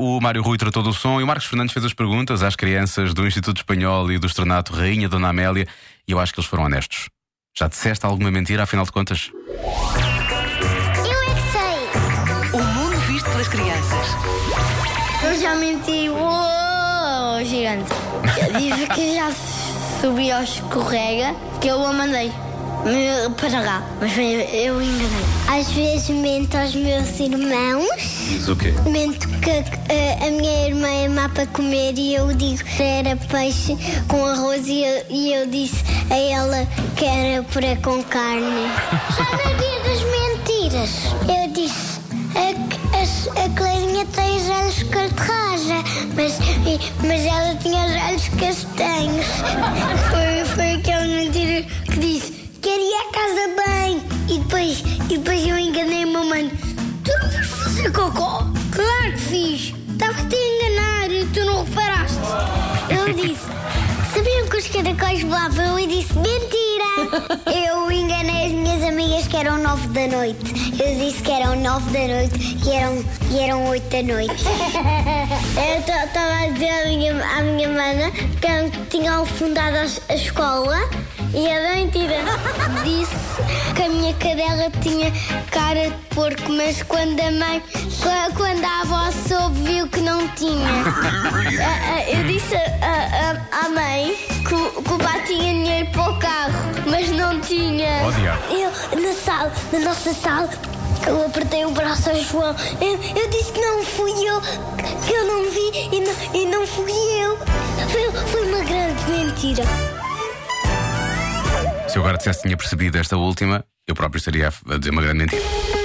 o Mário Rui tratou do som e o Marcos Fernandes fez as perguntas às crianças do Instituto Espanhol e do Estrenato Rainha Dona Amélia e eu acho que eles foram honestos. Já disseste alguma mentira, afinal de contas? Eu é que sei. O mundo visto pelas crianças. Eu já menti. Uou, gigante. Eu disse que já subi ao escorrega, que eu a mandei me- para lá. Mas foi- eu enganei. Às vezes mento aos meus irmãos. Diz o quê? Mento que eh, a minha irmã é má para comer e eu digo que era peixe com arroz e eu, e eu disse a ela que era puré com carne. Já na dia das mentiras, eu disse a, a, a Clarinha tem os olhos cor-de-rosa, mas, mas ela tinha os olhos castanhos. cocó? Claro que fiz. Estava-te a enganar e tu não reparaste. Eu disse, sabiam que os caracóis voavam? Eu disse, mentira. Eu enganei as minhas amigas que eram nove da noite. Eu disse que eram nove da noite e eram, e eram oito da noite. Eu estava a dizer à minha, à minha mana que eu tinha fundado a escola e era mentira. Disse que a minha cadela tinha cara de porco, mas quando a mãe, qua- quando a avó soube, viu que não tinha. Ah, ah, Eu disse a- a- à mãe que, o- pai tinha dinheiro para o carro, mas não tinha. Eu, na sala, na nossa sala, eu apertei o braço ao João. Eu, eu disse que não fui eu, que eu não vi e não, e não fui eu. Foi, foi uma grande mentira. Se eu agora dissesse que tinha percebido esta última, eu próprio estaria a dizer uma grande mentira.